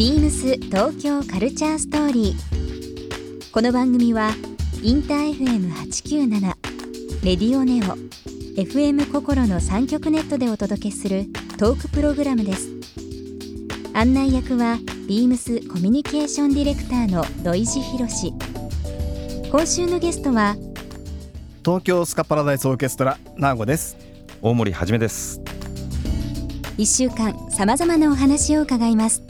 ビームス東京カルチャーストーリー。この番組はインター FM897 レディオネオ FM 心の三極ネットでお届けするトークプログラムです。案内役はビームスコミュニケーションディレクターの土井博志。今週のゲストは東京スカパラダイスオーケストラナーゴです大森はじめです1週間さまざまなお話を伺います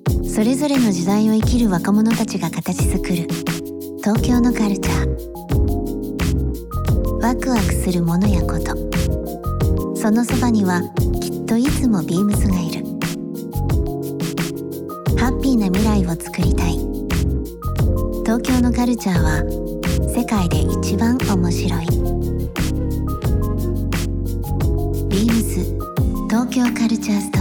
それぞれの時代を生きる若者たちが形作る。東京のカルチャー。ワクワクするものやこと。そのそばにはきっといつもビームスがいる。ハッピーな未来をつくりたい。東京のカルチャーは世界で一番面白い。ビームス東京カルチャースト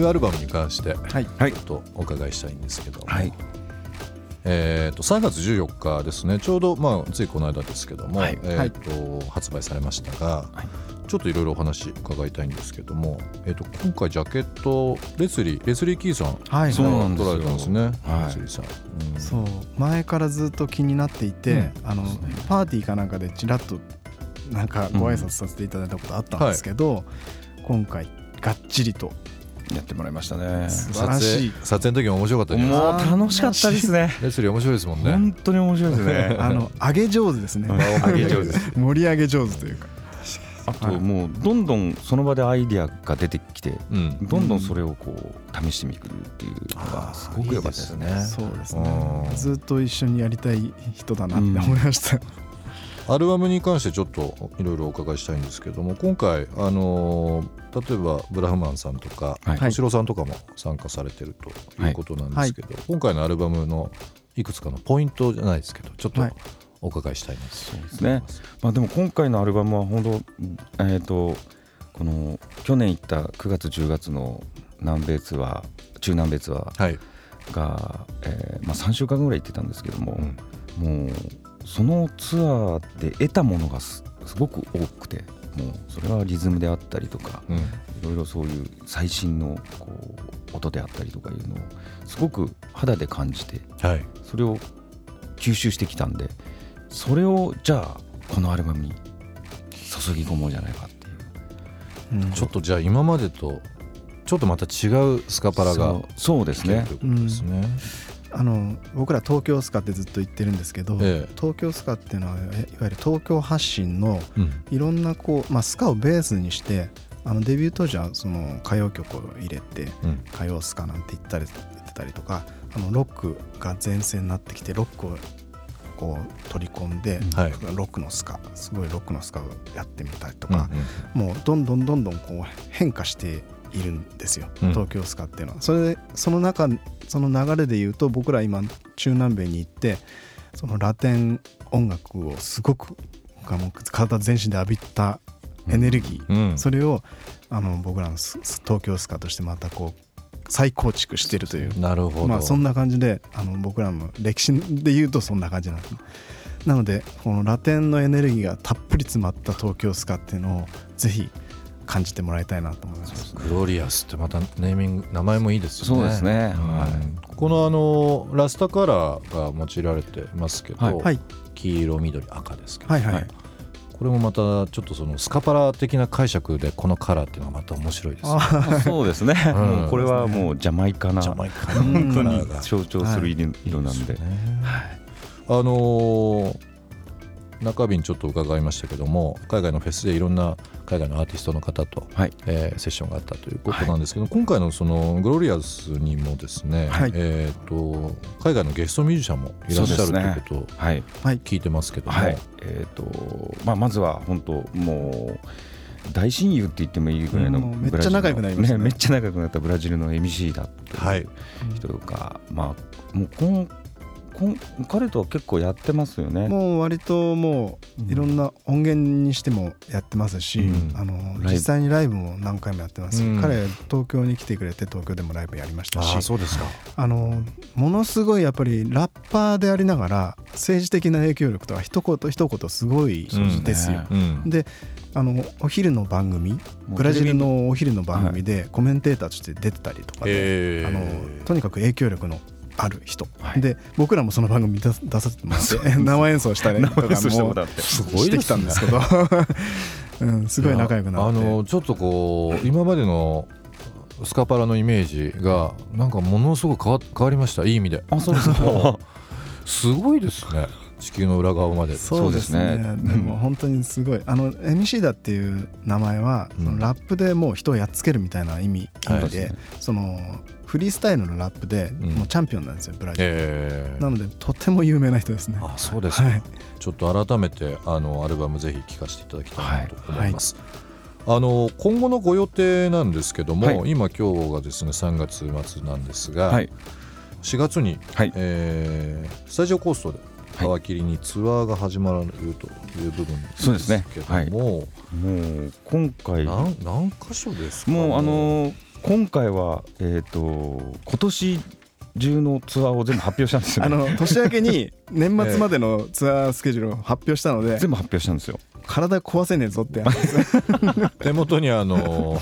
ューアルバムに関してはい。はい。ちょっとお伺いしたいんですけど。も、はい。えー、と3月14日ですね。ちょうど、まあ、ついこの間ですけども、はい。えーと発売されましたが、ちょっといろいろお話伺いたいんですけども、えー、と今回ジャケットレスリーレスリー・キーさんはい。そうなんですよ。撮られたんですね、はいレスリーさん、うん。そう。前からずっと気になっていて、あのパーティーかなんかでちらっとなんかご挨拶させていただいたことあったんですけど、今回がっちりとやってもらいましたね。素晴らしい。撮影の時も面白かったもかう楽しかったですね。レスリー面白いですもんね。本当に面白いですね。あの上げ上手ですね。上げ上手 盛り上げ上手というか。あともうどんどんその場でアイディアが出てきてうん。どんどんそれをこう試してみるっていうのがすごく良かったですね。そうですうねん。ずっと一緒にやりたい人だなって思いました、アルバムに関してちょっといろいろお伺いしたいんですけども今回あのー例えばブラフマンさんとかはい。敏郎さんとかも参加されてるということなんですけど、今回のアルバムのいくつかのポイントじゃないですけどちょっとはい。お伺いしたいなと。そうですね。まあでも今回のアルバムは本当えっとこの去年行った9月10月の南米ツアー中南米ツアーはい、が、えーまあ、3週間ぐらい行ってたんですけども、もうそのツアーで得たものがすすごく多くてもうそれはリズムであったりとかうん。いろいろそういう最新のこう音であったりとかいうのをすごく肌で感じてはい。それを吸収してきたんでそれをじゃあこのアルバムに注ぎ込もうじゃないかっていう。うん。ちょっとじゃあ今までとちょっとまた違うスカパラがそうですね。ということですね。あの僕ら東京スカってずっと言ってるんですけど、ええ。東京スカっていうのはいわゆる東京発信のうん。いろんなこう、まあ、スカをベースにしてあのデビュー当時はその歌謡曲を入れてうん。歌謡スカなんて言ったり言ってたりとかあのロックが前線になってきてロックをこう取り込んで、はい。ロックのスカすごいロックのスカをやってみたりとうんか、もうどんどんどんどんこう変化しているんですよ、うん。東京スカっていうのは。それでその中その流れで言うと僕ら今中南米に行ってそのラテン音楽をすごくあの体全身で浴びたエネルギー、うん。それをあの僕らのス東京スカとしてまたこう再構築してるという。なるほど、まあそんな感じであの僕らの歴史で言うとそんな感じなんですなのでこのラテンのエネルギーがたっぷり詰まった東京スカっていうのをぜひ感じてもらいたいなと思います。グロリアスってまたネーミング名前もいいですよね。そうですね。うんはい。このあのラスタカラーが用いられてますけど、はい。はい。黄色緑赤ですけど、はいはい、はい。これもまたちょっとそのスカパラ的な解釈でこのカラーっていうのがまた面白いですよね。あそうですね、うん。これはもうジャマイカなジャマイカ本の当にカラーが象徴する色色なんで、いいすよね。はい。あのー中日にちょっと伺いましたけども海外のフェスでいろんな海外のアーティストの方と、はい。えーセッションがあったということなんですけど、今回のそのグロリアスにもですね、はい。えー、と海外のゲストミュージシャンもいらっしゃるということをはい。聞いてますけども、はい。えーとまあ、まずは本当もう大親友って言ってもいいぐらいのめっちゃ仲良くなりましたねめっちゃ仲良くなったブラジルの MC だってはい。いう人とか、まあもうこんこん彼とは結構やってますよね。もう割ともういろんな音源にしてもやってますし、うん。あのブ。実際にライブも何回もやってます。し、うん。彼東京に来てくれて東京でもライブやりましたしそうですか。あのものすごいやっぱりラッパーでありながら政治的な影響力とは一言一言すごいうんですよ。うん。であのお昼の番組ブラジルのお昼の番組でコメンテーターとして出てたりとかで、えー。あのとにかく影響力のある人、はい。で僕らもその番組に出さ出させてもらって 生演奏したりとかもしてきたんですけど、うん、すごい仲良くなって。あのちょっとこう今までのスカパラのイメージがなんかものすごく変わ変わりました。いい意味で。あそうですか。すごいですね地球の裏側まで。そうですね。ね。でも本当にすごい。あの MC だっていう名前は、うん。そのラップでもう人をやっつけるみたいな意味,、はい意味でそのフリースタイルのラップでうん。もうチャンピオンなんですよブラジル、えーなのでとても有名な人ですね。あそうですか、はい。ちょっと改めてあのアルバムぜひ聴かせていただきたいなと思います、あの今後のご予定なんですけども、はい。今今日がですね3月末なんですが、はい。4月に、はい。えースタジオコーストではい皮切りにツアーが始まるという部分そうですね。けども、もう今回。何何箇所ですか？もうあのー今回はえっ、と今年中のツアーを全部発表したんですよ、あね、の年明けに 年末までのツアースケジュールを発表したので、全部発表したんですよ。体壊せねえぞって話。手元にあの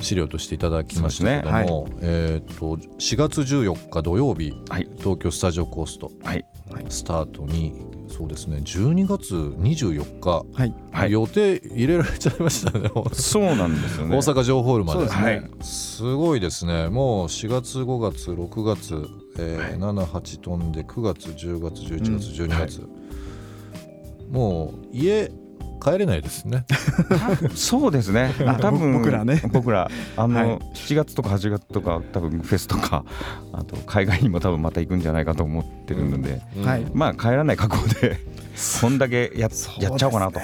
資料としていただきましたけども、そうえっ、と4月14日土曜日、はい。東京スタジオコースト。はいスタートにそうですね12月24日、はい。はい。予定入れられちゃいましたね。そうなんですよね。大阪城ホールまでですね。はい。すごいですね。もう4月5月6月、えー78飛んで9月10月11月、うん。12月、もう家帰れないですね。そうですね。あ多分ぼ僕らね。僕ら。あの、はい。7月とか8月とか多分フェスとか あと海外にも多分また行くんじゃないかと思ってるので、はい。まあ帰らない覚悟でこんだけややっちゃおうかなと、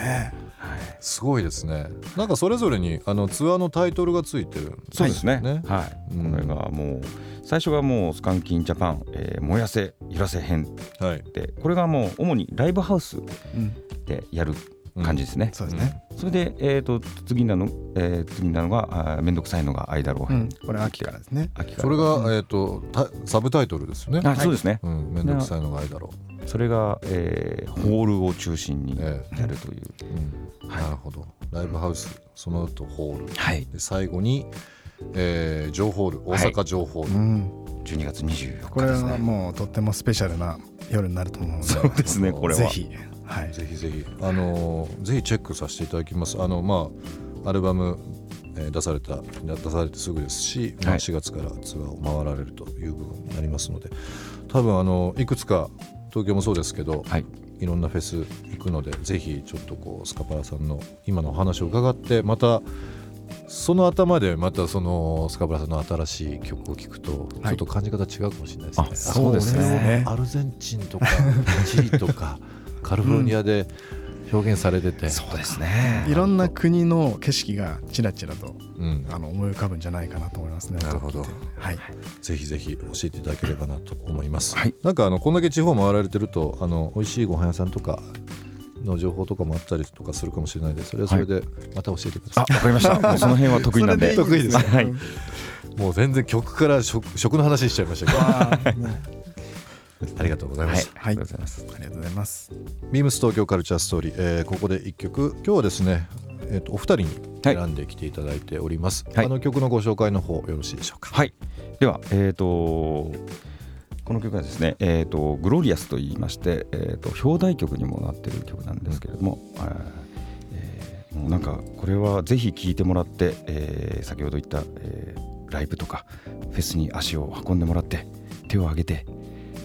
すごいですね。なんかそれぞれにあのツアーのタイトルがついてるんですそうですね。はい、うん。これがもう最初がもうスカンキンジャパン、えー燃やせ揺らせ編。はい。でこれがもう主にライブハウスうん。でやる感じですね、そうですね、それで、えー、と次なの、えー次なのがあーめんどくさいのが間ロー編、うん、これ秋からですね。秋から。それが、えー、とたサブタイトルですよね。あそうですね、うん、めんどくさいのがいいだろそれが、えーホールを中心にえやるという、う、うんなるほど。ライブハウスその後ホール。はい。で最後に、えー、ジョーホール大阪城ホール、うん。12月24これは日ですね。もうとってもスペシャルな夜になると思うので。そうですねこれは。ぜひはい。ぜひぜひ。あのーぜひチェックさせていただきます。あのまあアルバム、えー出された出されてすぐですし、まあ、はい。4月からツアーを回られるという部分になりますので多分あのいくつか東京もそうですけど、はい。いろんなフェス行くのでぜひちょっとこうスカパラさんの今のお話を伺ってまたその頭でまたそのスカパラさんの新しい曲を聴くとちょっと感じ方違うかもしれないですね。あそうですね。アルゼンチンとかチリとか カリフォルニアで表現されてて、そうですね。いろんな国の景色がちらちらとうん、あの思い浮かぶんじゃないかなと思いますね。なるほど。はい。ぜひぜひ教えていただければなと思います。はい。なんかあのこんだけ地方回られてるとあの美味しいご飯屋さんとかの情報とかもあったりとかするかもしれないのでそれはそれでまた教えてください。あわかりました。その辺は得意なんで。それいいですね。はい。もう全然曲から食食の話しちゃいましたけどありがとうございまはい。す。ありがとうございます。ありがとうございます。ビームス東京カルチャーストーリー、えーここで一曲。今日はですね、えー、とお二人に選んできていただいております、はい。あの曲のご紹介の方よろしいでしょうか？はい。ではえっ、とこの曲はですね、えー、とグロリアスと言いまして、えー、と表題曲にもなっている曲なんですけれども、あーえーもうなんかこれはぜひ聴いてもらって、えー先ほど言った、えーライブとかフェスに足を運んでもらって手を挙げて、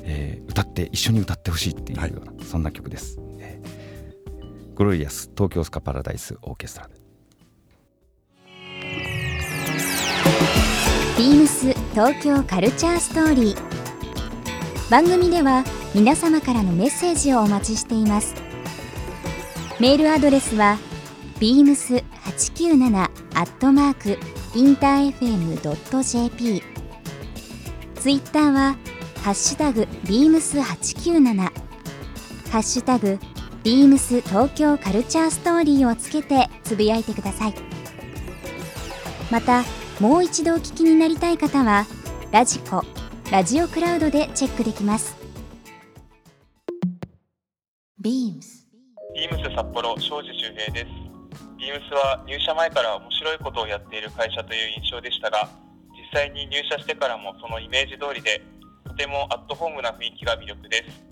えー歌って一緒に歌ってほしいっていうような、そんな曲です、えーグロリアス東京スカパラダイスオーケストラで。ビームス東京カルチャーストーリー。番組では皆様からのメッセージをお待ちしています。メールアドレスは beams897 アットマークインター FM.jp ツイッターはハッシュタグ beams897 ハッシュタグビームス東京カルチャーストーリーをつけてつぶやいてください。またもう一度お聞きになりたい方はラジコラジオクラウドでチェックできます。ビームス。ビームス札幌庄司周平です。ビームスは入社前から面白いことをやっている会社という印象でしたが、実際に入社してからもそのイメージ通りで、とてもアットホームな雰囲気が魅力です。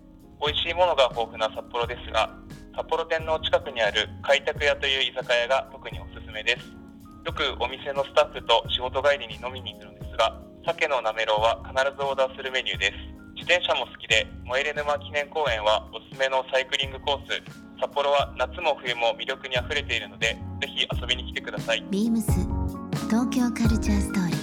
美味しいものが豊富な札幌ですが、札幌店の近くにある開拓屋という居酒屋が特におすすめです。よくお店のスタッフと仕事帰りに飲みに行くのですが、鮭のなめろうは必ずオーダーするメニューです。自転車も好きで、萌えれ沼記念公園はおすすめのサイクリングコース、札幌は夏も冬も魅力にあふれているので、ぜひ遊びに来てください。ビームス東京カルチャーストーリー